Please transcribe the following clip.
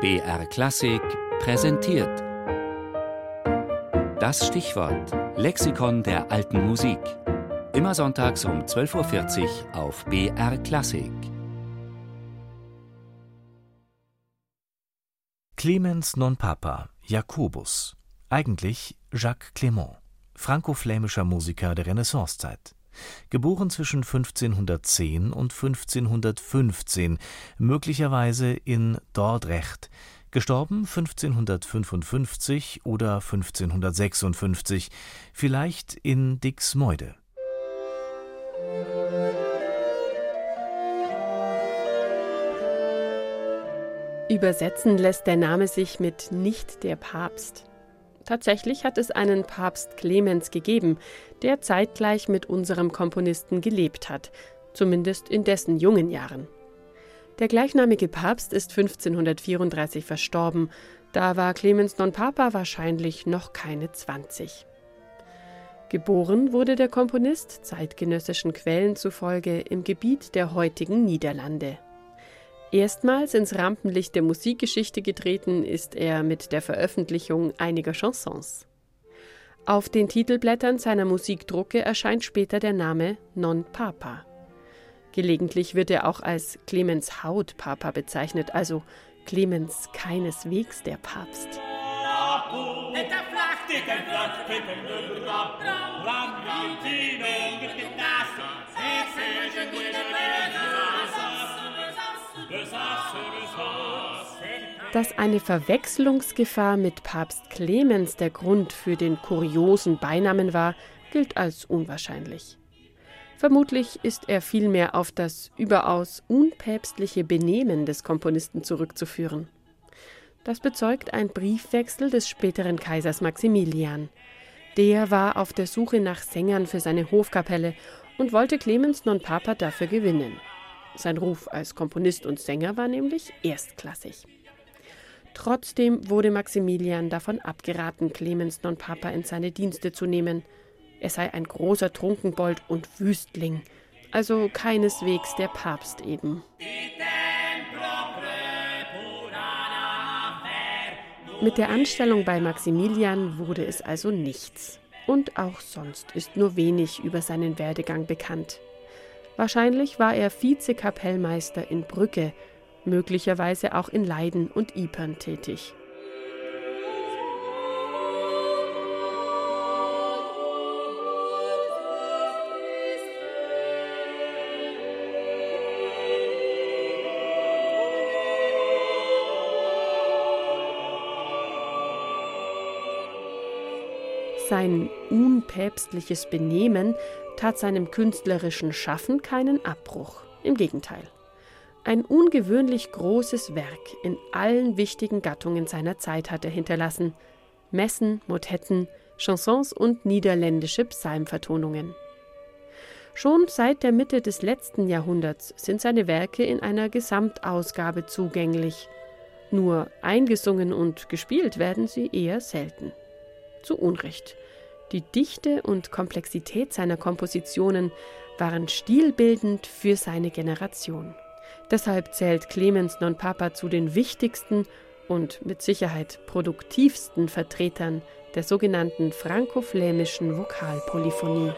BR Klassik präsentiert. Das Stichwort Lexikon der alten Musik. Immer sonntags um 12.40 Uhr auf BR Klassik. Clemens non Papa, Jakobus. Eigentlich Jacques Clément, franco-flämischer Musiker der Renaissancezeit. Geboren zwischen 1510 und 1515, möglicherweise in Dordrecht, gestorben 1555 oder 1556, vielleicht in Dixmude. Übersetzen lässt der Name sich mit nicht der Papst. Tatsächlich hat es einen Papst Clemens gegeben, der zeitgleich mit unserem Komponisten gelebt hat, zumindest in dessen jungen Jahren. Der gleichnamige Papst ist 1534 verstorben, da war Clemens non Papa wahrscheinlich noch keine 20. Geboren wurde der Komponist zeitgenössischen Quellen zufolge im Gebiet der heutigen Niederlande. Erstmals ins Rampenlicht der Musikgeschichte getreten ist er mit der Veröffentlichung einiger Chansons. Auf den Titelblättern seiner Musikdrucke erscheint später der Name Non Papa. Gelegentlich wird er auch als Clemens Haut Papa bezeichnet, also Clemens keineswegs der Papst. Dass eine Verwechslungsgefahr mit Papst Clemens der Grund für den kuriosen Beinamen war, gilt als unwahrscheinlich. Vermutlich ist er vielmehr auf das überaus unpäpstliche Benehmen des Komponisten zurückzuführen. Das bezeugt ein Briefwechsel des späteren Kaisers Maximilian. Der war auf der Suche nach Sängern für seine Hofkapelle und wollte Clemens non Papa dafür gewinnen. Sein Ruf als Komponist und Sänger war nämlich erstklassig. Trotzdem wurde Maximilian davon abgeraten, Clemens non Papa in seine Dienste zu nehmen. Er sei ein großer Trunkenbold und Wüstling, also keineswegs der Papst eben. Mit der Anstellung bei Maximilian wurde es also nichts. Und auch sonst ist nur wenig über seinen Werdegang bekannt. Wahrscheinlich war er Vizekapellmeister in Brügge möglicherweise auch in Leiden und Ypern tätig. Sein unpäpstliches Benehmen tat seinem künstlerischen Schaffen keinen Abbruch. Im Gegenteil. Ein ungewöhnlich großes Werk in allen wichtigen Gattungen seiner Zeit hat er hinterlassen: Messen, Motetten, Chansons und niederländische Psalmvertonungen. Schon seit der Mitte des letzten Jahrhunderts sind seine Werke in einer Gesamtausgabe zugänglich. Nur eingesungen und gespielt werden sie eher selten. Zu Unrecht. Die Dichte und Komplexität seiner Kompositionen waren stilbildend für seine Generation. Deshalb zählt Clemens non Papa zu den wichtigsten und mit Sicherheit produktivsten Vertretern der sogenannten franco-flämischen Vokalpolyphonie.